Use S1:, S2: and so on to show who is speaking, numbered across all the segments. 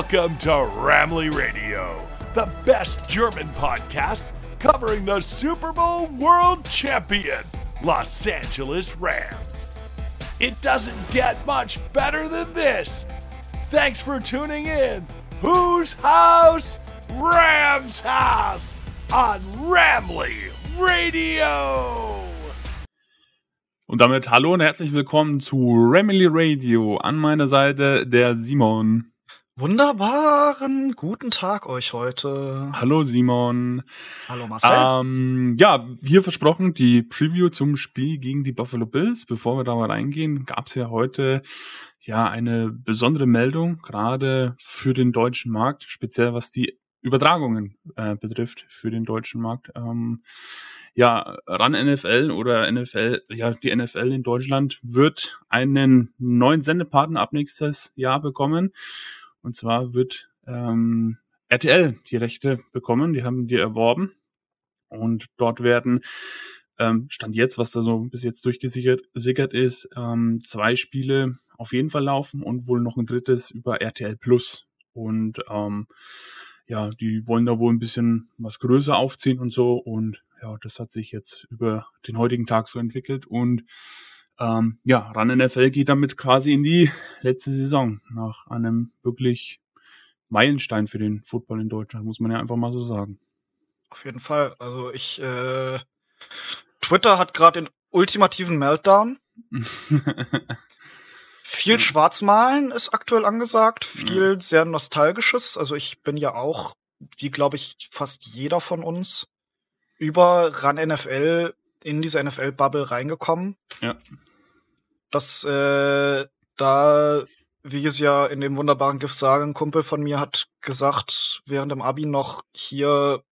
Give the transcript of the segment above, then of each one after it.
S1: Welcome to Ramley Radio, the best German podcast covering the Super Bowl world champion, Los Angeles Rams. It doesn't get much better than this. Thanks for tuning in. Whose house? Rams House on Ramley Radio.
S2: Und damit hallo und herzlich willkommen zu Ramley Radio. An meiner Seite der Simon.
S3: Wunderbaren guten Tag euch heute.
S2: Hallo Simon.
S3: Hallo Marcel.
S2: Ähm, ja, hier versprochen, die Preview zum Spiel gegen die Buffalo Bills. Bevor wir da mal reingehen, gab es ja heute ja eine besondere Meldung, gerade für den deutschen Markt, speziell was die Übertragungen äh, betrifft für den deutschen Markt. Ähm, ja, RAN NFL oder NFL, ja, die NFL in Deutschland wird einen neuen Sendepartner ab nächstes Jahr bekommen. Und zwar wird ähm, RTL die Rechte bekommen, die haben die erworben. Und dort werden, ähm, Stand jetzt, was da so bis jetzt durchgesickert ist, ähm, zwei Spiele auf jeden Fall laufen und wohl noch ein drittes über RTL Plus. Und ähm, ja, die wollen da wohl ein bisschen was größer aufziehen und so. Und ja, das hat sich jetzt über den heutigen Tag so entwickelt und ähm, ja, RAN NFL geht damit quasi in die letzte Saison nach einem wirklich Meilenstein für den Football in Deutschland, muss man ja einfach mal so sagen.
S3: Auf jeden Fall. Also ich, äh, Twitter hat gerade den ultimativen Meltdown. viel Schwarzmalen ist aktuell angesagt, viel ja. sehr nostalgisches. Also ich bin ja auch, wie glaube ich fast jeder von uns, über RAN NFL in diese NFL-Bubble reingekommen.
S2: Ja.
S3: Das, äh, da, wie ich es ja in dem wunderbaren GIF sage, ein Kumpel von mir hat gesagt, während dem Abi noch hier,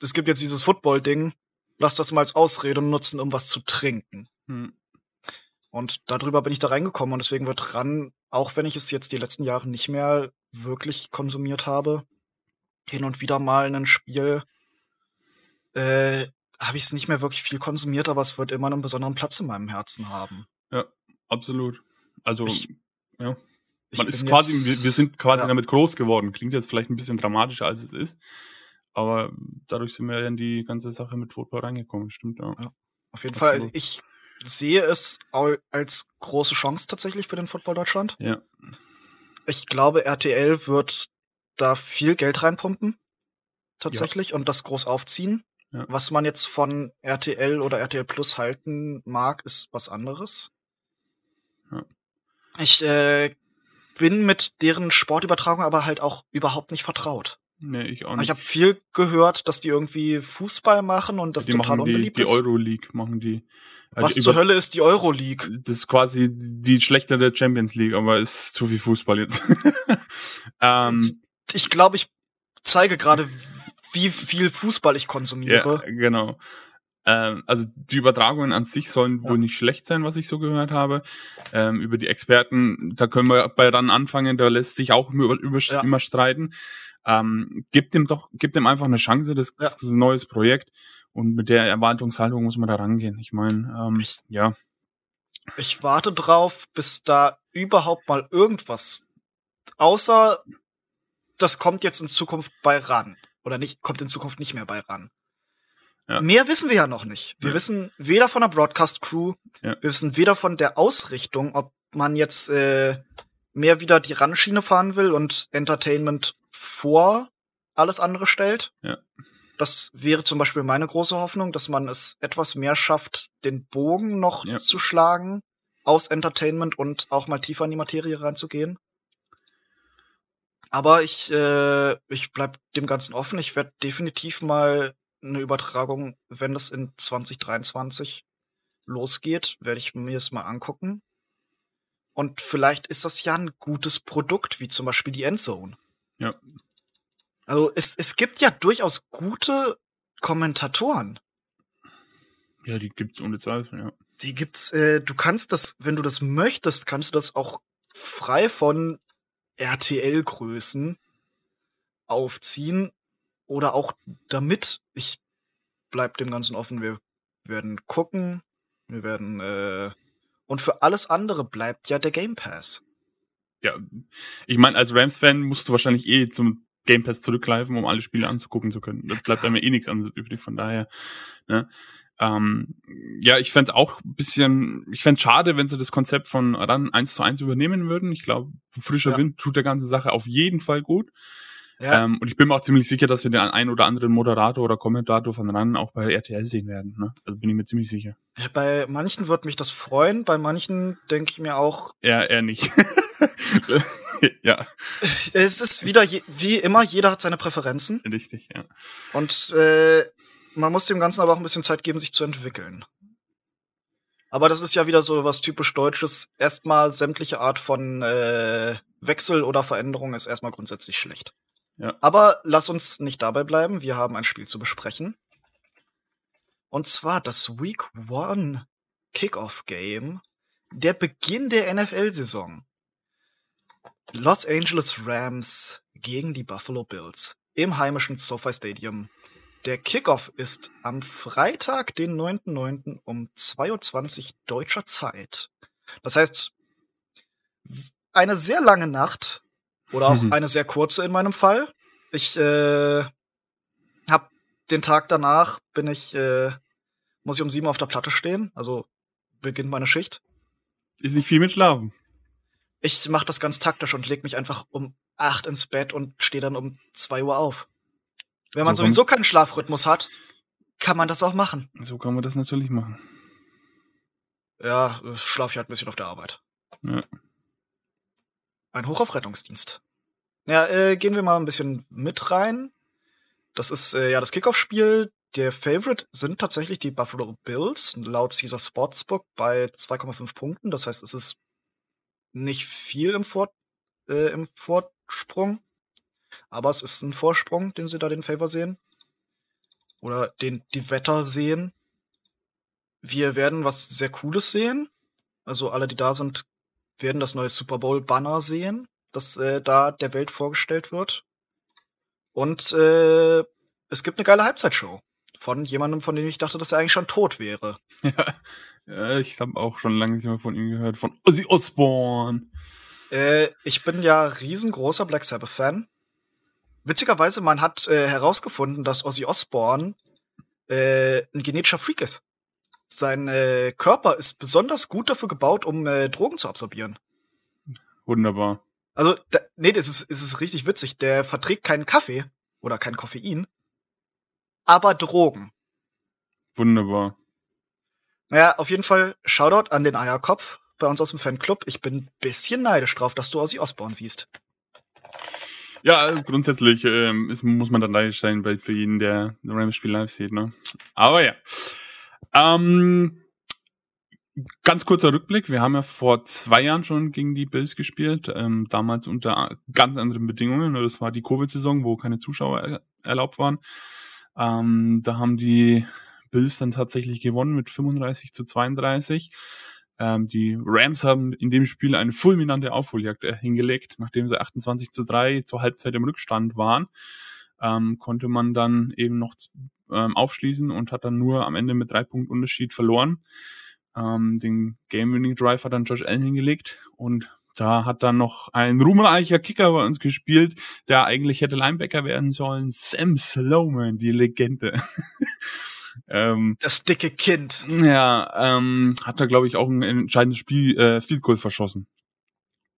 S3: es gibt jetzt dieses Football-Ding, lass das mal als Ausrede nutzen, um was zu trinken. Hm. Und darüber bin ich da reingekommen und deswegen wird RAN, auch wenn ich es jetzt die letzten Jahre nicht mehr wirklich konsumiert habe, hin und wieder mal ein Spiel äh, habe ich es nicht mehr wirklich viel konsumiert, aber es wird immer einen besonderen Platz in meinem Herzen haben.
S2: Absolut. Also, ich, ja. Man ist quasi, jetzt, wir, wir, sind quasi ja. damit groß geworden. Klingt jetzt vielleicht ein bisschen dramatischer, als es ist. Aber dadurch sind wir ja in die ganze Sache mit Football reingekommen, stimmt, ja. ja
S3: auf jeden absolut. Fall. Ich sehe es als große Chance tatsächlich für den Football Deutschland.
S2: Ja.
S3: Ich glaube, RTL wird da viel Geld reinpumpen. Tatsächlich. Ja. Und das groß aufziehen. Ja. Was man jetzt von RTL oder RTL Plus halten mag, ist was anderes. Ja. Ich äh, bin mit deren Sportübertragung aber halt auch überhaupt nicht vertraut.
S2: Nee, ich auch nicht.
S3: Ich habe viel gehört, dass die irgendwie Fußball machen und das
S2: die
S3: total
S2: machen
S3: unbeliebt
S2: die,
S3: ist.
S2: Die Euroleague machen die.
S3: Also Was zur Hölle ist die Euroleague?
S2: Das ist quasi die schlechtere Champions League, aber ist zu viel Fußball jetzt.
S3: ähm, ich glaube, ich zeige gerade, wie viel Fußball ich konsumiere.
S2: Ja, genau. Ähm, also die Übertragungen an sich sollen ja. wohl nicht schlecht sein, was ich so gehört habe. Ähm, über die Experten, da können wir bei dann anfangen, da lässt sich auch über, über, ja. immer streiten. Ähm, gibt dem doch, gibt dem einfach eine Chance, das, ja. das ist ein neues Projekt. Und mit der Erwartungshaltung muss man da rangehen. Ich meine, ähm, ich, ja.
S3: Ich warte drauf, bis da überhaupt mal irgendwas, außer das kommt jetzt in Zukunft bei ran. Oder nicht, kommt in Zukunft nicht mehr bei ran. Ja. Mehr wissen wir ja noch nicht. Wir ja. wissen weder von der Broadcast Crew, ja. wir wissen weder von der Ausrichtung, ob man jetzt äh, mehr wieder die Ranschiene fahren will und Entertainment vor alles andere stellt.
S2: Ja.
S3: Das wäre zum Beispiel meine große Hoffnung, dass man es etwas mehr schafft, den Bogen noch ja. zu schlagen aus Entertainment und auch mal tiefer in die Materie reinzugehen. Aber ich, äh, ich bleib dem Ganzen offen. Ich werde definitiv mal eine Übertragung, wenn das in 2023 losgeht, werde ich mir es mal angucken. Und vielleicht ist das ja ein gutes Produkt, wie zum Beispiel die Endzone.
S2: Ja.
S3: Also es, es gibt ja durchaus gute Kommentatoren.
S2: Ja, die gibt's ohne Zweifel, ja.
S3: Die gibt's, äh, du kannst das, wenn du das möchtest, kannst du das auch frei von RTL-Größen aufziehen oder auch damit. Ich bleib dem Ganzen offen. Wir werden gucken, wir werden äh, und für alles andere bleibt ja der Game Pass.
S2: Ja, ich meine, als Rams-Fan musst du wahrscheinlich eh zum Game Pass zurückgreifen, um alle Spiele anzugucken zu können. Das bleibt einem eh nichts anderes übrig, von daher. Ne? Ähm, ja, ich fände auch ein bisschen, ich fände schade, wenn sie das Konzept von RAN eins zu eins übernehmen würden. Ich glaube, frischer ja. Wind tut der ganzen Sache auf jeden Fall gut. Ja. Ähm, und ich bin mir auch ziemlich sicher, dass wir den einen oder anderen Moderator oder Kommentator von RAN auch bei RTL sehen werden. Ne? Also bin ich mir ziemlich sicher.
S3: Bei manchen wird mich das freuen, bei manchen denke ich mir auch.
S2: Ja, eher nicht. ja.
S3: Es ist wieder je, wie immer, jeder hat seine Präferenzen.
S2: Richtig, ja.
S3: Und äh, man muss dem Ganzen aber auch ein bisschen Zeit geben, sich zu entwickeln. Aber das ist ja wieder so was typisch Deutsches. Erstmal sämtliche Art von äh, Wechsel oder Veränderung ist erstmal grundsätzlich schlecht.
S2: Ja.
S3: Aber lass uns nicht dabei bleiben. Wir haben ein Spiel zu besprechen. Und zwar das Week One Kickoff Game. Der Beginn der NFL-Saison. Los Angeles Rams gegen die Buffalo Bills im heimischen SoFi Stadium. Der Kickoff ist am Freitag, den 9.9. um 22 deutscher Zeit. Das heißt, eine sehr lange Nacht oder auch mhm. eine sehr kurze in meinem Fall. Ich äh, hab den Tag danach bin ich äh, muss ich um sieben auf der Platte stehen, also beginnt meine Schicht.
S2: Ist nicht viel mit Schlafen.
S3: Ich mache das ganz taktisch und leg mich einfach um acht ins Bett und stehe dann um zwei Uhr auf. Wenn man so sowieso keinen Schlafrhythmus hat, kann man das auch machen.
S2: So kann man das natürlich machen.
S3: Ja, schlaf ich halt ein bisschen auf der Arbeit.
S2: Ja.
S3: Ein Hoch auf. Ja, äh, gehen wir mal ein bisschen mit rein. Das ist äh, ja das Kickoff-Spiel. Der Favorite sind tatsächlich die Buffalo Bills, laut Caesar Sportsbook bei 2,5 Punkten. Das heißt, es ist nicht viel im, Vor äh, im Vorsprung. Aber es ist ein Vorsprung, den sie da den Favor sehen. Oder den die Wetter sehen. Wir werden was sehr Cooles sehen. Also alle, die da sind, werden das neue Super Bowl Banner sehen, das äh, da der Welt vorgestellt wird. Und äh, es gibt eine geile Halbzeitshow von jemandem, von dem ich dachte, dass er eigentlich schon tot wäre.
S2: Ja, ja ich habe auch schon lange nicht mehr von ihm gehört, von Ozzy Osbourne.
S3: Äh, ich bin ja riesengroßer Black Sabbath-Fan. Witzigerweise, man hat äh, herausgefunden, dass Ozzy Osbourne äh, ein genetischer Freak ist. Sein äh, Körper ist besonders gut dafür gebaut, um äh, Drogen zu absorbieren.
S2: Wunderbar.
S3: Also, da, nee, das ist, ist es richtig witzig. Der verträgt keinen Kaffee oder kein Koffein, aber Drogen.
S2: Wunderbar.
S3: Naja, auf jeden Fall Shoutout an den Eierkopf bei uns aus dem Fanclub. Ich bin ein bisschen neidisch drauf, dass du Ozzy Osbourne siehst.
S2: Ja, grundsätzlich ähm, ist, muss man dann neidisch sein bei, für jeden, der ein Rams-Spiel live sieht. Ne? Aber ja. Ähm, ganz kurzer Rückblick. Wir haben ja vor zwei Jahren schon gegen die Bills gespielt. Ähm, damals unter ganz anderen Bedingungen. Das war die Covid-Saison, wo keine Zuschauer erlaubt waren. Ähm, da haben die Bills dann tatsächlich gewonnen mit 35 zu 32. Ähm, die Rams haben in dem Spiel eine fulminante Aufholjagd äh, hingelegt, nachdem sie 28 zu 3 zur Halbzeit im Rückstand waren. Ähm, konnte man dann eben noch ähm, aufschließen und hat dann nur am Ende mit drei Punkten Unterschied verloren. Ähm, den Game-Winning Drive hat dann Josh Allen hingelegt und da hat dann noch ein ruhmreicher Kicker bei uns gespielt, der eigentlich hätte Linebacker werden sollen. Sam Sloman, die Legende.
S3: ähm, das dicke Kind.
S2: Ja, ähm, hat da glaube ich auch ein entscheidendes Spiel, äh, Field Goal verschossen.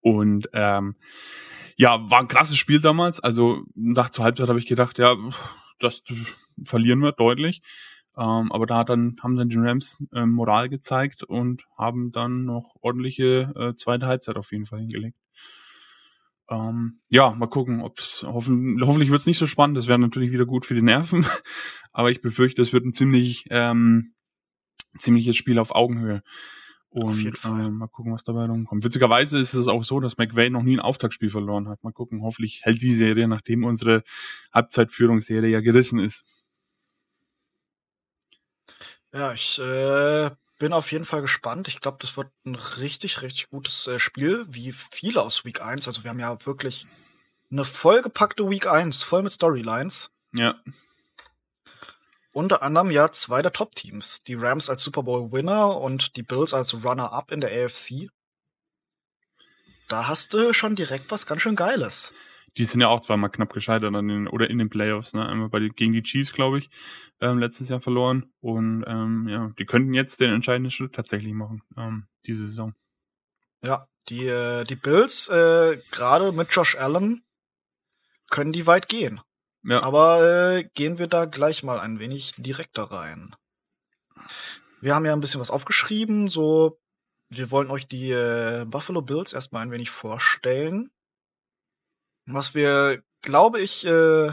S2: Und ähm, ja, war ein krasses Spiel damals. Also nach zur Halbzeit habe ich gedacht, ja, das verlieren wir deutlich. Ähm, aber da dann, haben dann die Rams äh, Moral gezeigt und haben dann noch ordentliche äh, zweite Halbzeit auf jeden Fall hingelegt. Ähm, ja, mal gucken, ob's hoffen, hoffentlich wird's nicht so spannend. Das wäre natürlich wieder gut für die Nerven, aber ich befürchte, es wird ein ziemlich ähm, ziemliches Spiel auf Augenhöhe. Und auf jeden Fall. Äh, mal gucken, was dabei rumkommt. Witzigerweise ist es auch so, dass McVay noch nie ein Auftaktspiel verloren hat. Mal gucken, hoffentlich hält die Serie, nachdem unsere Halbzeitführungsserie ja gerissen ist.
S3: Ja, ich äh, bin auf jeden Fall gespannt. Ich glaube, das wird ein richtig, richtig gutes äh, Spiel, wie viele aus Week 1. Also wir haben ja wirklich eine vollgepackte Week 1, voll mit Storylines.
S2: Ja.
S3: Unter anderem ja zwei der Top-Teams. Die Rams als Super Bowl-Winner und die Bills als Runner-up in der AFC. da hast du schon direkt was ganz schön Geiles.
S2: Die sind ja auch zweimal knapp gescheitert an den, oder in den Playoffs, ne? Einmal bei gegen die Chiefs, glaube ich, ähm, letztes Jahr verloren. Und ähm, ja, die könnten jetzt den entscheidenden Schritt tatsächlich machen, ähm, diese Saison.
S3: Ja, die, äh, die Bills, äh, gerade mit Josh Allen, können die weit gehen. Ja. Aber äh, gehen wir da gleich mal ein wenig direkter rein. Wir haben ja ein bisschen was aufgeschrieben, so wir wollen euch die äh, Buffalo Bills erstmal ein wenig vorstellen. Was wir, glaube ich, äh,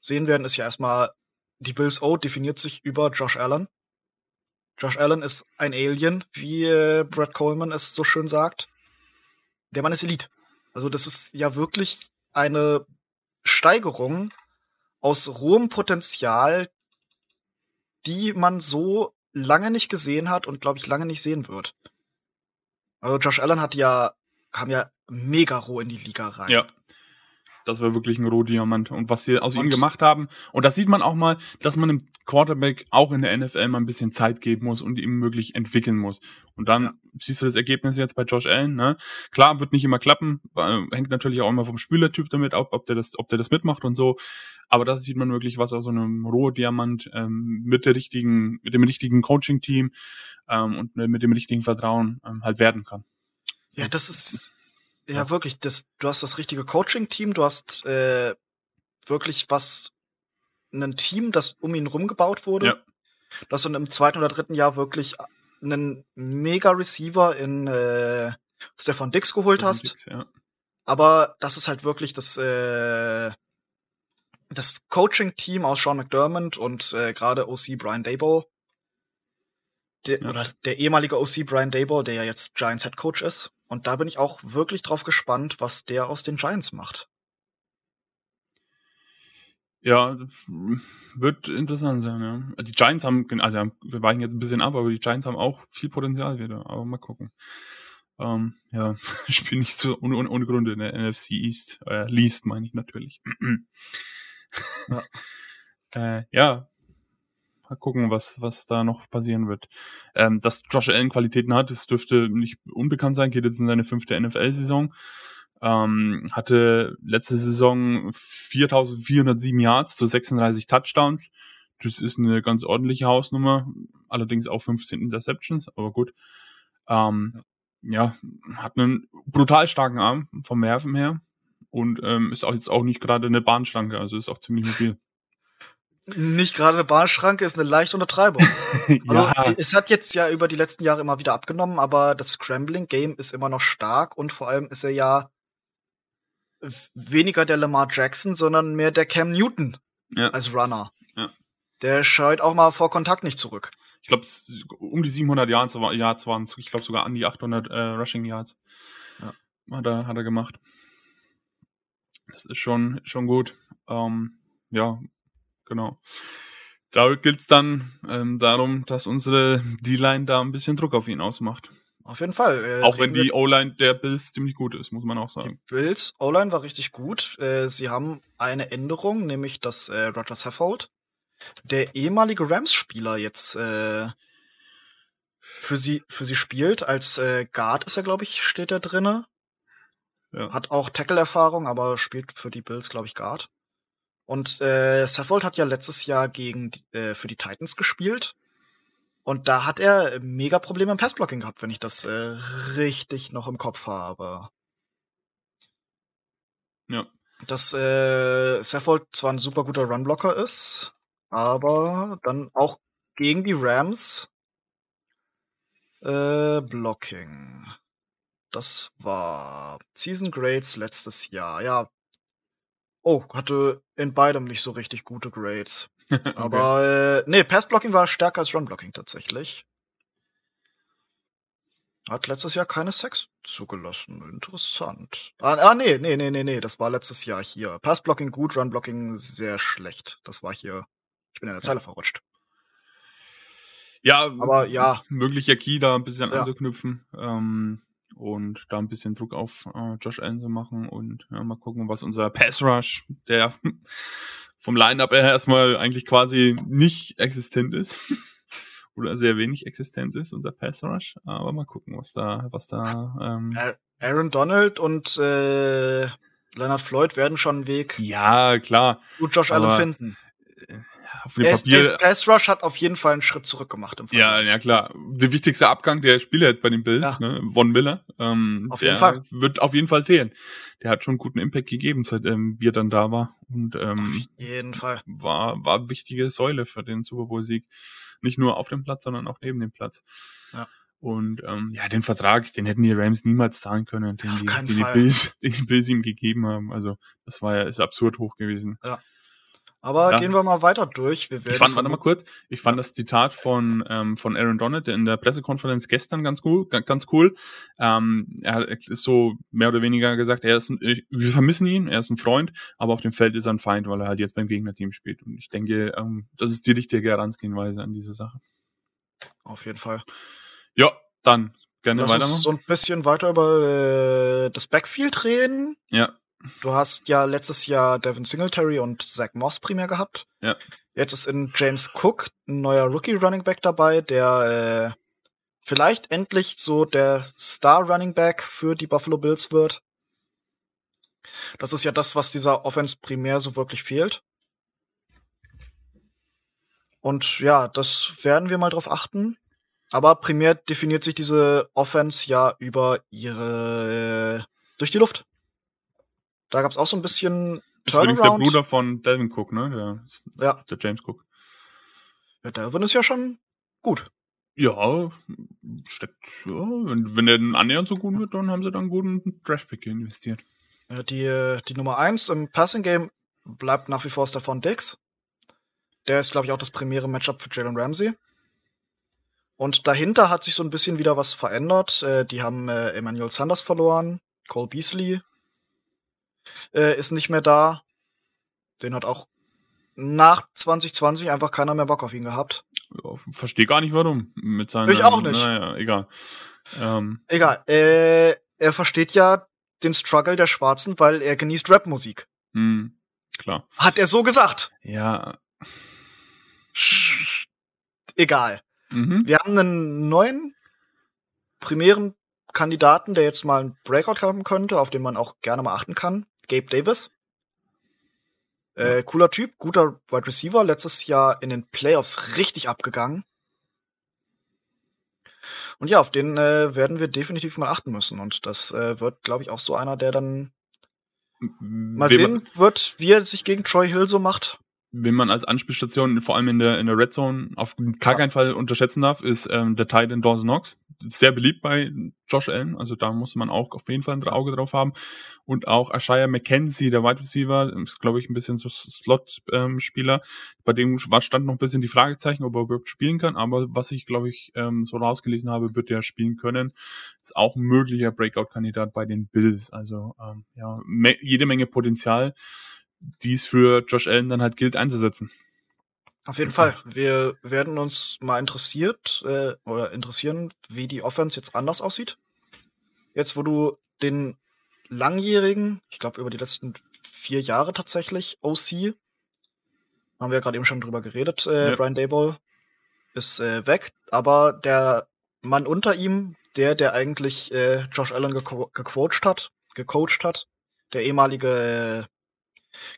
S3: sehen werden, ist ja erstmal, die Bills O definiert sich über Josh Allen. Josh Allen ist ein Alien, wie äh, Brad Coleman es so schön sagt. Der Mann ist Elite. Also das ist ja wirklich eine Steigerung aus rohem Potenzial, die man so lange nicht gesehen hat und glaube ich lange nicht sehen wird. Also Josh Allen hat ja kam ja mega roh in die Liga rein.
S2: Ja. Das war wirklich ein Rohdiamant. Und was sie aus und ihm gemacht haben. Und das sieht man auch mal, dass man dem Quarterback auch in der NFL mal ein bisschen Zeit geben muss und ihm möglich entwickeln muss. Und dann ja. siehst du das Ergebnis jetzt bei Josh Allen. Ne? Klar, wird nicht immer klappen. Hängt natürlich auch immer vom Spielertyp damit ab, ob der das, ob der das mitmacht und so. Aber das sieht man wirklich, was aus so einem Rohdiamant ähm, mit der richtigen, mit dem richtigen Coaching-Team ähm, und mit dem richtigen Vertrauen ähm, halt werden kann.
S3: Ja, das ist ja, wirklich, das, du hast das richtige Coaching-Team, du hast äh, wirklich was, ein Team, das um ihn rumgebaut wurde. Ja. Das und im zweiten oder dritten Jahr wirklich einen mega Receiver in äh, Stefan Dix geholt Stefan hast. Dix, ja. Aber das ist halt wirklich das, äh, das Coaching-Team aus Sean McDermott und äh, gerade OC Brian Dable. Der, ja. Oder der ehemalige OC Brian Dable, der ja jetzt Giants Head Coach ist. Und da bin ich auch wirklich drauf gespannt, was der aus den Giants macht.
S2: Ja, wird interessant sein, ja. Die Giants haben, also wir weichen jetzt ein bisschen ab, aber die Giants haben auch viel Potenzial wieder. Aber mal gucken. Ähm, ja, ich bin nicht so ohne, ohne Grund in der NFC East. Äh, Least meine ich natürlich. ja. äh, ja, mal gucken, was, was da noch passieren wird. Ähm, dass Josh Allen Qualitäten hat, das dürfte nicht unbekannt sein, geht jetzt in seine fünfte NFL-Saison. Ähm, hatte letzte Saison 4407 Yards zu 36 Touchdowns. Das ist eine ganz ordentliche Hausnummer, allerdings auch 15 Interceptions, aber gut. Ähm, ja, hat einen brutal starken Arm vom Werfen her und ähm, ist auch jetzt auch nicht gerade eine Bahnschlanke, also ist auch ziemlich mobil
S3: nicht gerade eine Bahnschranke, ist eine leichte Untertreibung. ja. Also, es hat jetzt ja über die letzten Jahre immer wieder abgenommen, aber das Scrambling-Game ist immer noch stark und vor allem ist er ja weniger der Lamar Jackson, sondern mehr der Cam Newton ja. als Runner. Ja. Der scheut auch mal vor Kontakt nicht zurück.
S2: Ich glaube, um die 700 Yards, Yards waren es. Ich glaube sogar an die 800 äh, Rushing Yards. Ja. Hat, er, hat er gemacht. Das ist schon, schon gut. Ähm, ja, genau. Da gilt es dann ähm, darum, dass unsere D-Line da ein bisschen Druck auf ihn ausmacht.
S3: Auf jeden Fall.
S2: Äh, auch wenn die O-Line der Bills ziemlich gut ist, muss man auch sagen.
S3: Die Bills O-Line war richtig gut. Äh, sie haben eine Änderung, nämlich dass äh, Roger Saffold, der ehemalige Rams-Spieler, jetzt äh, für sie für sie spielt. Als äh, Guard ist er, glaube ich, steht er drinne. Ja. Hat auch Tackle-Erfahrung, aber spielt für die Bills, glaube ich, Guard. Und äh, Saffold hat ja letztes Jahr gegen äh, für die Titans gespielt. Und da hat er mega Probleme im Passblocking gehabt, wenn ich das äh, richtig noch im Kopf habe. Ja. Dass äh, Saffold zwar ein super guter Runblocker ist, aber dann auch gegen die Rams äh, Blocking. Das war Season Grades letztes Jahr. Ja, Oh, hatte in beidem nicht so richtig gute Grades. okay. Aber äh, nee, Passblocking war stärker als Runblocking tatsächlich. Hat letztes Jahr keine Sex zugelassen. Interessant. Ah, ah, nee, nee, nee, nee, nee, das war letztes Jahr hier. Passblocking gut, Runblocking sehr schlecht. Das war hier. Ich bin in der Zeile verrutscht.
S2: Ja, aber ja. Möglicher Key da ein bisschen ja. anzuknüpfen. Ähm, und da ein bisschen Druck auf äh, Josh Allen zu machen und ja, mal gucken, was unser Pass Rush, der vom Lineup her erstmal eigentlich quasi nicht existent ist oder sehr wenig existent ist, unser Pass Rush, aber mal gucken, was da, was da.
S3: Ähm, Aaron Donald und äh, Leonard Floyd werden schon einen Weg
S2: Ja, klar.
S3: zu Josh Allen finden.
S2: Auf dem
S3: Er ist,
S2: Papier.
S3: der Pass Rush hat auf jeden Fall einen Schritt zurück gemacht im
S2: Ja,
S3: Vergleich.
S2: ja klar. Der wichtigste Abgang der Spieler jetzt bei den Bills,
S3: Ja.
S2: ne, Von Miller, ähm,
S3: Auf
S2: der
S3: jeden Fall.
S2: wird auf jeden Fall fehlen. Der hat schon einen guten Impact gegeben, seit ähm, wir dann da war und ähm,
S3: Auf jeden Fall.
S2: war war wichtige Säule für den Super Bowl Sieg, nicht nur auf dem Platz, sondern auch neben dem Platz.
S3: Ja.
S2: Und ähm, ja, den Vertrag, den hätten die Rams niemals zahlen können, den,
S3: Auf
S2: die, den, die
S3: Fall.
S2: Bills, den die Bills ihm gegeben haben. Also das war ja ist absurd hoch gewesen.
S3: Aber
S2: Ja.
S3: gehen wir mal weiter durch. Wir werden
S2: Ich fand, warte mal kurz, ich fand das Zitat von, ähm, von Aaron Donald in der Pressekonferenz gestern ganz cool, ga- ganz cool. Ähm, er hat so mehr oder weniger gesagt, er ist, ein, wir vermissen ihn, er ist ein Freund, aber auf dem Feld ist er ein Feind, weil er halt jetzt beim Gegnerteam spielt. Und ich denke, ähm, das ist die richtige Herangehensweise an diese Sache.
S3: Auf jeden Fall.
S2: Ja, dann gerne
S3: Lass uns
S2: weitermachen.
S3: so ein bisschen weiter über äh, das Backfield reden.
S2: Ja,
S3: Du hast ja letztes Jahr Devin Singletary und Zach Moss primär gehabt.
S2: Ja.
S3: Jetzt ist in James Cook ein neuer Rookie Running Back dabei, der äh, vielleicht endlich so der Star Running Back für die Buffalo Bills wird. Das ist ja das, was dieser Offense primär so wirklich fehlt. Und ja, das werden wir mal drauf achten. Aber primär definiert sich diese Offense ja über ihre äh, durch die Luft. Da gab's auch so ein bisschen
S2: ist übrigens der
S3: Turnaround.
S2: Bruder von Delvin Cook, ne? Der,
S3: Ja.
S2: der James Cook.
S3: Ja, Delvin ist ja schon gut.
S2: Ja, steckt, ja, wenn, wenn der annähernd so gut wird, dann haben sie dann einen guten Draftpick investiert.
S3: Ja, die, die Nummer eins im Passing Game bleibt nach wie vor Stefan Dix. Der ist, glaube ich, auch das primäre Matchup für Jalen Ramsey. Und dahinter hat sich so ein bisschen wieder was verändert. Äh, die haben äh, Emmanuel Sanders verloren. Cole Beasley äh, ist nicht mehr da. Den hat auch nach 2020 einfach keiner mehr Bock auf ihn gehabt.
S2: Ja, verstehe gar nicht warum. Mit seinen,
S3: Ich auch nicht.
S2: Naja, egal. Ähm,
S3: Egal. Äh, er versteht ja den Struggle der Schwarzen, weil er genießt Rapmusik.
S2: hm, klar.
S3: Hat er so gesagt.
S2: Ja.
S3: Egal.
S2: Mhm.
S3: Wir haben einen neuen primären Kandidaten, der jetzt mal einen Breakout haben könnte, auf den man auch gerne mal achten kann. Gabe Davis. Äh, cooler Typ, guter Wide Receiver, letztes Jahr in den Playoffs richtig abgegangen. Und ja, auf den äh, werden wir definitiv mal achten müssen. Und das äh, wird, glaube ich, auch so einer, der dann mal
S2: Wen man-
S3: sehen wird, wie er sich gegen Troy Hill so macht.
S2: Wen man als Anspielstation vor allem in der in der Red Zone auf gar keinen Fall unterschätzen darf, ist ähm, der Titan Dawson Knox. Sehr beliebt bei Josh Allen, also da muss man auch auf jeden Fall ein Auge drauf haben. Und auch Ashaya McKenzie, der Wide Receiver, ist glaube ich ein bisschen so Slot-Spieler. Bei dem stand noch ein bisschen die Fragezeichen, ob er überhaupt spielen kann. Aber was ich glaube ich ähm, so rausgelesen habe, wird er spielen können. Ist auch ein möglicher Breakout-Kandidat bei den Bills. Also ähm, ja, jede Menge Potenzial die es für Josh Allen dann halt gilt einzusetzen.
S3: Auf jeden Fall. Wir werden uns mal interessiert äh, oder interessieren, wie die Offense jetzt anders aussieht. Jetzt, wo du den langjährigen, ich glaube über die letzten vier Jahre tatsächlich, OC, haben wir ja gerade eben schon drüber geredet, äh,
S2: Ja.
S3: Brian Dayball ist äh, weg, aber der Mann unter ihm, der, der eigentlich äh, Josh Allen geko gecoacht hat, gecoacht hat, der ehemalige äh,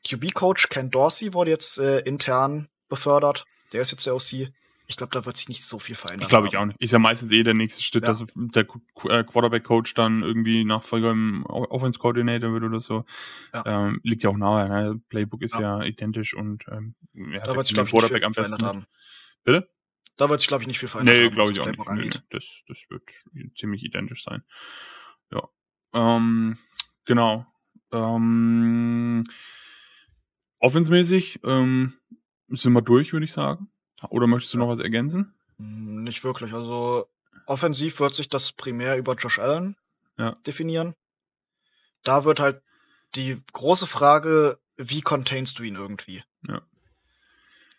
S3: QB-Coach Ken Dorsey wurde jetzt äh, intern befördert. Der ist jetzt der OC. Ich glaube, da wird sich nicht so viel verändern.
S2: Ich glaube ich auch nicht. Ist ja meistens eh der nächste Schritt,
S3: Ja.
S2: dass der äh, Quarterback-Coach dann irgendwie Nachfolger im Offense-Coordinator wird oder so.
S3: Ja.
S2: Ähm, liegt ja auch nahe. Ne? Playbook ist
S3: Ja.
S2: ja, identisch und ähm, er hat
S3: Da wird sich, glaube ich, nicht viel
S2: Quarterback am besten.
S3: haben.
S2: Bitte?
S3: Da wird sich, glaube ich, nicht viel verändert
S2: Nee, glaube ich auch nicht.
S3: Playbook angeht.
S2: nee, das, das wird ziemlich identisch sein. Ja. Ähm, genau. Ähm, offensmäßig ähm, sind wir durch, würde ich sagen. Oder möchtest du noch was ergänzen?
S3: Hm, Nicht wirklich. Also offensiv wird sich das primär über Josh Allen
S2: Ja.
S3: definieren. Da wird halt die große Frage, wie containst du ihn irgendwie?
S2: Ja.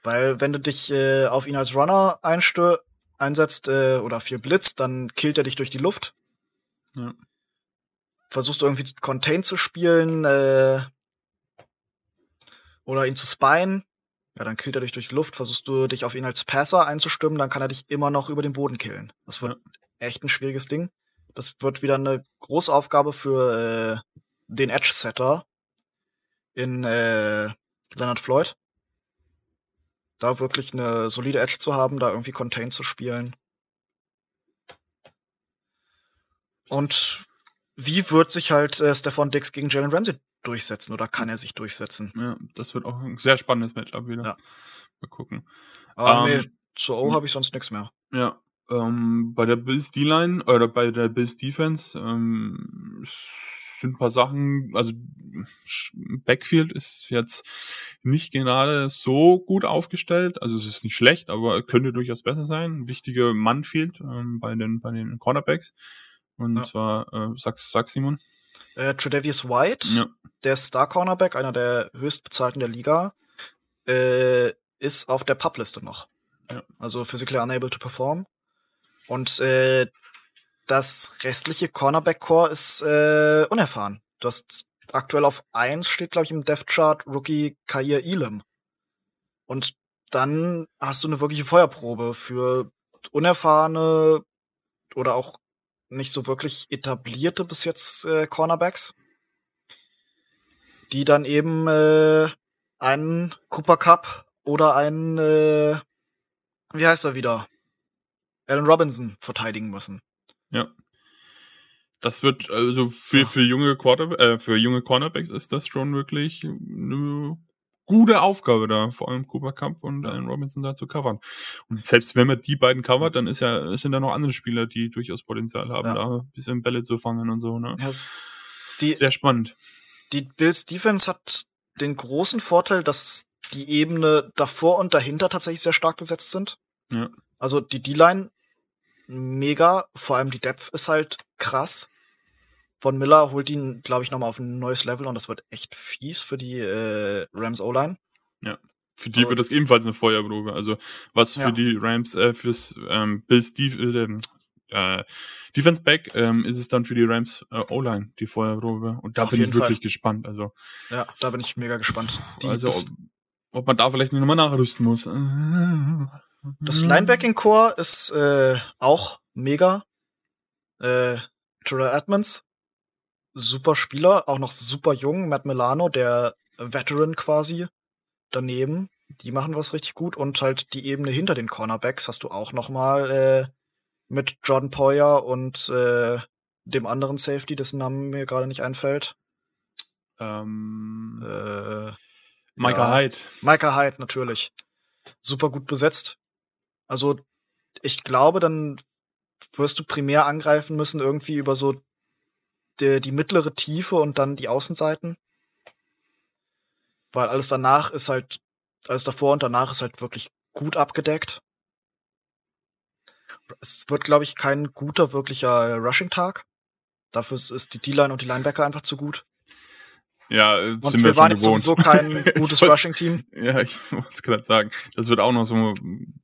S3: Weil wenn du dich äh, auf ihn als Runner einsetzt äh, oder viel blitzt, dann killt er dich durch die Luft.
S2: Ja.
S3: Versuchst du irgendwie contain zu spielen äh, oder ihn zu spyen, ja, dann killt er dich durch die Luft. Versuchst du dich auf ihn als Passer einzustimmen, dann kann er dich immer noch über den Boden killen. Das wird echt ein schwieriges Ding. Das wird wieder eine Großaufgabe für äh, den Edge-Setter in äh, Leonard Floyd. Da wirklich eine solide Edge zu haben, da irgendwie Contain zu spielen. Und wie wird sich halt äh, Stefan Dix gegen Jalen Ramsey durchsetzen oder kann er sich durchsetzen?
S2: Ja, das wird auch ein sehr spannendes Matchup wieder.
S3: Ja.
S2: Mal gucken.
S3: Aber
S2: Ähm,
S3: nee, zur O habe ich sonst nichts mehr.
S2: Ja, ähm, bei der Bills D-Line oder bei der Bills Defense ähm, sind ein paar Sachen, also Backfield ist jetzt nicht gerade so gut aufgestellt, also es ist nicht schlecht, aber könnte durchaus besser sein. Ein wichtiger Mann fehlt ähm, bei den bei den Cornerbacks und
S3: Ja.
S2: zwar äh, sag Simon.
S3: Äh, Tredavious White,
S2: Ja.
S3: der Star-Cornerback, einer der höchstbezahlten der Liga, äh, ist auf der Publiste noch.
S2: Ja.
S3: Also physically unable to perform. Und äh, das restliche Cornerback-Core ist äh, unerfahren. Du hast aktuell auf 1 steht, glaube ich, im Death-Chart Rookie Kair Elam. Und dann hast du eine wirkliche Feuerprobe für unerfahrene oder auch nicht so wirklich etablierte bis jetzt äh, Cornerbacks, die dann eben äh, einen Cooper Cup oder einen, äh, wie heißt er wieder? Allen Robinson verteidigen müssen.
S2: Das wird also für,
S3: Ja.
S2: für junge Quarter äh, für junge Cornerbacks ist das schon wirklich eine gute Aufgabe da, vor allem Cooper Cup und. Allen Robinson da zu covern. Und selbst wenn man die beiden covert, dann ist ja sind da noch andere Spieler, die durchaus Potenzial haben,
S3: Ja.
S2: da ein bisschen Bälle zu fangen und so, ne?
S3: Ja, es- Die,
S2: Sehr spannend.
S3: die Bills Defense hat den großen Vorteil, dass die Ebene davor und dahinter tatsächlich sehr stark besetzt sind.
S2: Ja.
S3: Also die D-Line mega, vor allem die Depth ist halt krass. Von Miller holt ihn, glaube ich, nochmal auf ein neues Level und das wird echt fies für die äh, Rams O-Line.
S2: Für die
S3: Aber-
S2: wird das ebenfalls eine Feuerprobe. Also was für
S3: Ja.
S2: die Rams, äh, fürs ähm, Bills Def äh, äh, Defense Back ähm, ist es dann für die Rams äh, O-Line die Feuerprobe. Und da
S3: Auf
S2: bin ich
S3: jeden Fall.
S2: wirklich gespannt. Also
S3: Ja, da bin ich mega gespannt. Die,
S2: also ob, ob man da vielleicht nochmal nachrüsten muss.
S3: das
S2: Mhm.
S3: Linebacking-Core ist äh, auch mega. Äh, Terrell Edmonds, super Spieler, auch noch super jung. Matt Milano, der Veteran quasi, daneben. Die machen was richtig gut. Und halt die Ebene hinter den Cornerbacks hast du auch noch mal äh, mit Jordan Poyer und äh, dem anderen Safety, dessen Namen mir gerade nicht einfällt.
S2: Ähm,
S3: Äh,
S2: Micah
S3: ja.
S2: Hyde.
S3: Micah Hyde natürlich. Super gut besetzt. Also, ich glaube, dann wirst du primär angreifen müssen, irgendwie über so die, die mittlere Tiefe und dann die Außenseiten. Weil alles danach ist halt, alles davor und danach ist halt wirklich gut abgedeckt. Es wird, glaube ich, kein guter, wirklicher Rushing-Tag. Dafür ist- die D-Line und die Linebacker einfach zu gut.
S2: Ja, äh,
S3: Und
S2: sind
S3: wir,
S2: wir,
S3: waren jetzt
S2: gewohnt.
S3: sowieso kein gutes Rushing-Team.
S2: Ja, ich wollte es gerade sagen. Das wird auch noch so,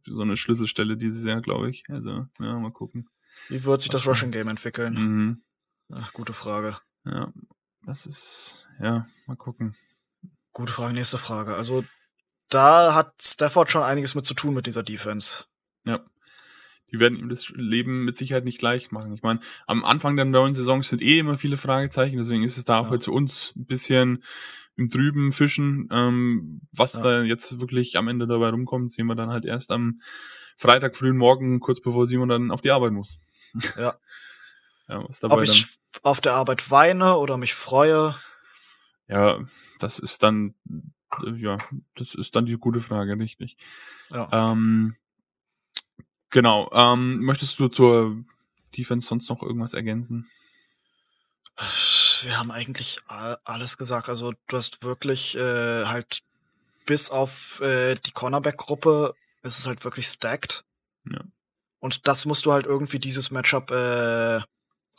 S2: so eine Schlüsselstelle dieses Jahr, glaube ich. Also, ja, mal gucken.
S3: Wie wird sich das. Rushing-Game entwickeln?
S2: Mhm.
S3: Ach, gute Frage.
S2: Ja, das ist, ja, mal gucken.
S3: Gute Frage, nächste Frage. Also, da hat Stafford schon einiges mit zu tun mit dieser Defense.
S2: Ja. Die werden ihm das Leben mit Sicherheit nicht leicht machen. Ich meine, am Anfang der neuen Saison sind eh immer viele Fragezeichen, deswegen ist es da auch halt zu uns ein bisschen im Trüben fischen. Ähm, was
S3: Ja.
S2: da jetzt wirklich am Ende dabei rumkommt, sehen wir dann halt erst am Freitag frühen Morgen, kurz bevor Simon dann auf die Arbeit muss.
S3: Ja.
S2: ja was dabei
S3: Ob ich auf der Arbeit weine oder mich freue,
S2: dann, ja, das ist dann, ja, das ist dann die gute Frage, richtig.
S3: ja.
S2: Ähm, genau. Ähm, möchtest du zur Defense sonst noch irgendwas ergänzen?
S3: Wir haben eigentlich alles gesagt. Also, du hast wirklich äh, halt bis auf äh, die Cornerback-Gruppe ist es halt wirklich stacked.
S2: Ja.
S3: Und das musst du halt irgendwie dieses Matchup äh,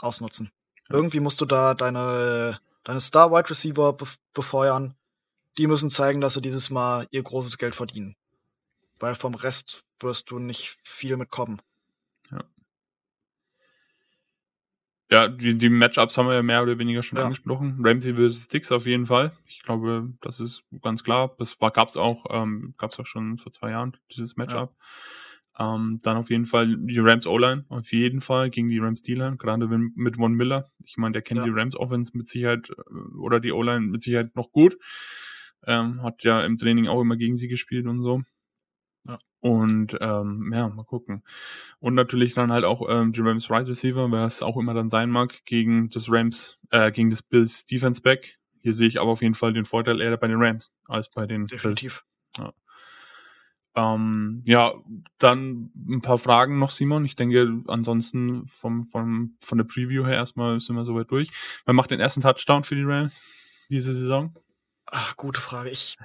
S3: ausnutzen.
S2: Ja.
S3: Irgendwie musst du da deine, deine Star-Wide Receiver bef befeuern. Die müssen zeigen, dass sie dieses Mal ihr großes Geld verdienen. Weil vom Rest wirst du nicht viel mitkommen.
S2: Ja, die, die Matchups haben wir ja mehr oder weniger schon
S3: Ja.
S2: angesprochen. Ramsey versus Dix auf jeden Fall. Ich glaube, das ist ganz klar. Das war, gab's auch, ähm, gab's auch schon vor zwei Jahren, dieses Matchup. Ähm, dann auf jeden Fall die Rams O-Line, auf jeden Fall gegen die Rams D-Line, gerade mit Von Miller. Ich meine, der kennt
S3: Ja.
S2: die Rams Offense mit Sicherheit äh, oder die O-Line mit Sicherheit noch gut. Ähm, hat ja im Training auch immer gegen sie gespielt und so.
S3: Ja.
S2: Und ähm, ja, mal gucken. Und natürlich dann halt auch ähm, die Rams Wide Receiver, wer es auch immer dann sein mag, gegen das Rams, äh, gegen das Bills Defense Back. Hier sehe ich aber auf jeden Fall den Vorteil eher bei den Rams als bei den Bills.
S3: Definitiv.
S2: Ähm, ja, dann ein paar Fragen noch, Simon. Ich denke, ansonsten vom, vom, von der Preview her erstmal sind wir soweit durch. Wer macht den ersten Touchdown für die Rams diese Saison?
S3: Ach, gute Frage. Ich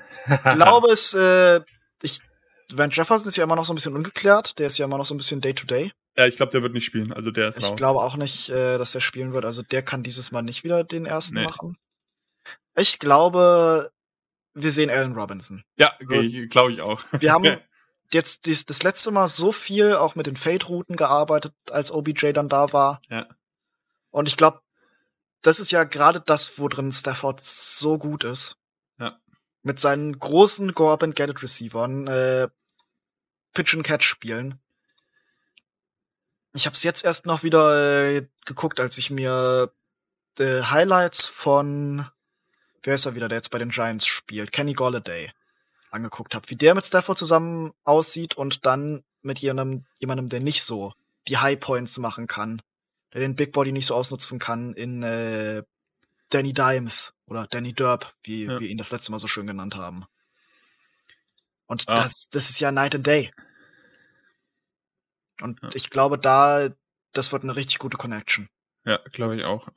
S3: glaube es, äh, ich, Van Jefferson ist ja immer noch so ein bisschen ungeklärt. Der ist ja immer noch so ein bisschen Day-to-Day.
S2: Ja, ich glaube, der wird nicht spielen. Also der ist
S3: Ich
S2: raus.
S3: glaube auch nicht, äh, dass er spielen wird. Also der kann dieses Mal nicht wieder den ersten
S2: Nee.
S3: machen. Ich glaube, wir sehen Allen Robinson.
S2: ja, okay, glaube ich auch.
S3: Wir haben jetzt dies, das letzte Mal so viel auch mit den Fade-Routen gearbeitet, als OBJ dann da war.
S2: Ja.
S3: Und ich glaube, das ist ja gerade das, wo drin Stafford so gut ist.
S2: Ja.
S3: Mit seinen großen Go-Up-and-Get-It-Receivern, äh, Pitch-and-Catch-Spielen. Ich habe es jetzt erst noch wieder äh, geguckt, als ich mir äh, Highlights von, wer ist er wieder, der jetzt bei den Giants spielt, Kenny Golladay angeguckt habe, wie der mit Stafford zusammen aussieht und dann mit jemandem, jemandem, der nicht so die High Points machen kann, der den Big Body nicht so ausnutzen kann, in äh, Danny Dimes oder Danny Derb, wie
S2: Ja.
S3: wir ihn das letzte Mal so schön genannt haben. Und
S2: Ah.
S3: das, das ist ja Night and Day. Und
S2: Ja.
S3: ich glaube, da, das wird eine richtig gute Connection.
S2: Ja, glaube ich auch.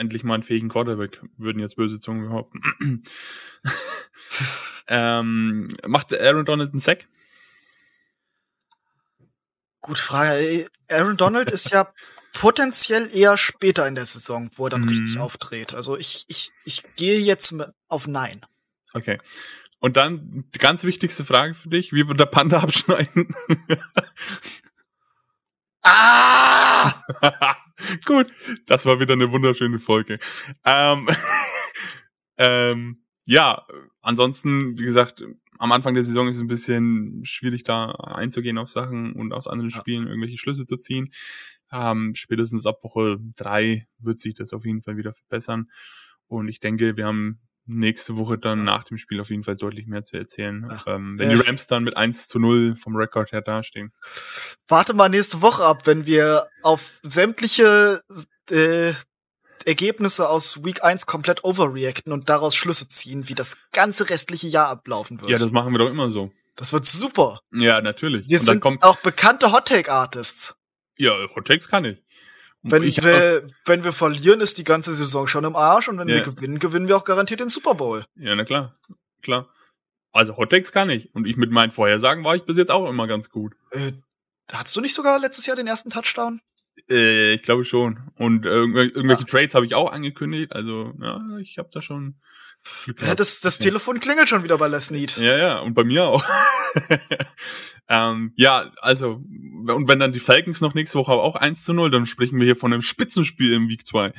S2: Endlich mal einen fähigen Quarterback, würden jetzt böse Zungen behaupten. ähm, macht Aaron Donald einen Sack?
S3: Gute Frage. Aaron Donald ist ja potenziell eher später in der Saison, wo er dann
S2: Mhm.
S3: richtig aufdreht. Also ich, ich, ich gehe jetzt auf Nein.
S2: Okay. Und dann die ganz wichtigste Frage für dich: Wie wird der Panda abschneiden?
S3: Ah!
S2: Gut, das war wieder eine wunderschöne Folge. Ähm, ähm, ja, ansonsten, wie gesagt, am Anfang der Saison ist es ein bisschen schwierig, da einzugehen auf Sachen und aus anderen
S3: Ja.
S2: Spielen irgendwelche Schlüsse zu ziehen. Ähm, spätestens ab Woche drei wird sich das auf jeden Fall wieder verbessern. Und ich denke, wir haben nächste Woche dann nach dem Spiel auf jeden Fall deutlich mehr zu erzählen.
S3: Ach,
S2: ähm, wenn
S3: äh,
S2: die Rams dann mit 1 zu 0 vom Rekord her dastehen.
S3: Warte mal nächste Woche ab, wenn wir auf sämtliche äh, Ergebnisse aus Week 1 komplett overreacten und daraus Schlüsse ziehen, wie das ganze restliche Jahr ablaufen wird.
S2: Ja, das machen wir doch immer so.
S3: das wird super.
S2: Ja, natürlich.
S3: Wir sind auch bekannte Hot-Take-Artists.
S2: ja, Hot Takes kann ich.
S3: Wenn,
S2: ich
S3: wir, wenn wir verlieren, ist die ganze Saison schon im Arsch und wenn
S2: Ja.
S3: wir gewinnen, gewinnen wir auch garantiert den Super Bowl.
S2: Ja, na klar. Klar. Also Hot Takes kann ich. Und ich mit meinen Vorhersagen war ich bis jetzt auch immer ganz gut.
S3: Äh, hattest du nicht sogar letztes Jahr den ersten Touchdown?
S2: Äh, ich glaube schon. Und äh, irgendw- irgendwelche Trades habe ich auch angekündigt. Also, ja, ich habe da schon
S3: Ja, das das. Telefon klingelt schon wieder bei Les Need.
S2: Ja, ja, und bei mir auch. ähm, ja, also, und wenn dann die Falcons noch nächste Woche auch 1 zu 0, dann sprechen wir hier von einem Spitzenspiel im Week 2.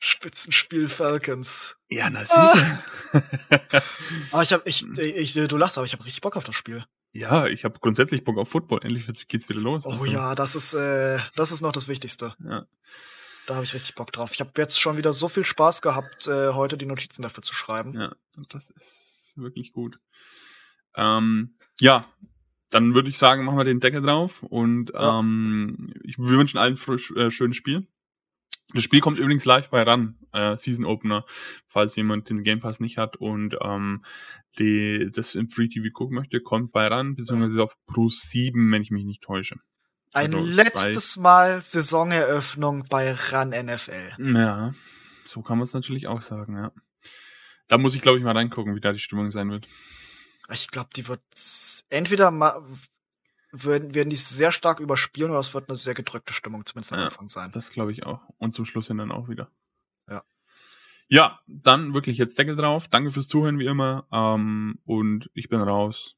S3: Spitzenspiel Falcons.
S2: Ja, na sicher.
S3: Aber ich hab, ich, ich, du lachst, aber ich habe richtig Bock auf das Spiel.
S2: ja, ich habe grundsätzlich Bock auf Football. Endlich geht's wieder los.
S3: Oh
S2: Also,
S3: ja, das ist, äh, das ist noch das Wichtigste.
S2: ja.
S3: Da habe ich richtig Bock drauf. Ich habe jetzt schon wieder so viel Spaß gehabt, äh, heute die Notizen dafür zu schreiben.
S2: Ja, das ist wirklich gut. Ähm, ja, dann würde ich sagen, machen wir den Deckel drauf und
S3: Ja.
S2: ähm, ich, wir wünschen allen frisch, äh, schönes Spiel. Das Spiel kommt übrigens live bei RAN, äh, Season Opener, falls jemand den Game Pass nicht hat und ähm, die, das im Free TV gucken möchte, kommt bei RAN, beziehungsweise auf Pro 7, wenn ich mich nicht täusche.
S3: Ein
S2: Also,
S3: letztes Mal Saisoneröffnung bei RAN NFL.
S2: Ja, so kann man es natürlich auch sagen, ja. Da muss ich, glaube ich, mal reingucken, wie da die Stimmung sein wird.
S3: Ich glaube, die wird entweder ma werden, werden die sehr stark überspielen oder es wird eine sehr gedrückte Stimmung zumindest am
S2: Ja.
S3: Anfang sein.
S2: Das glaube ich auch. Und zum Schluss hin dann auch wieder.
S3: Ja.
S2: Ja, dann wirklich jetzt Deckel drauf. Danke fürs Zuhören wie immer. Ähm, und ich bin raus.